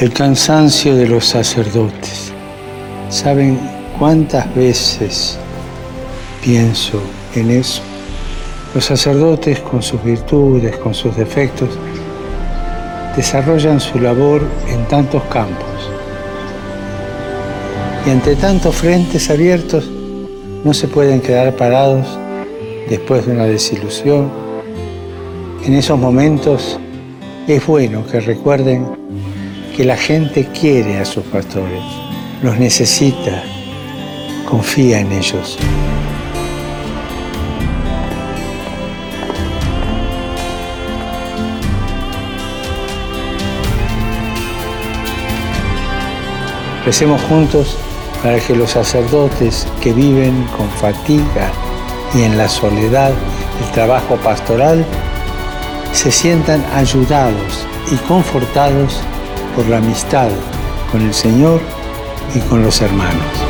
El cansancio de los sacerdotes. ¿Saben cuántas veces pienso en eso? Los sacerdotes, con sus virtudes, con sus defectos, desarrollan su labor en tantos campos. Y ante tantos frentes abiertos, no se pueden quedar parados después de una desilusión. En esos momentos es bueno que recuerden que la gente quiere a sus pastores, los necesita, confía en ellos. Recemos juntos para que los sacerdotes que viven con fatiga y en la soledad el trabajo pastoral se sientan ayudados y confortados por la amistad con el Señor y con los hermanos.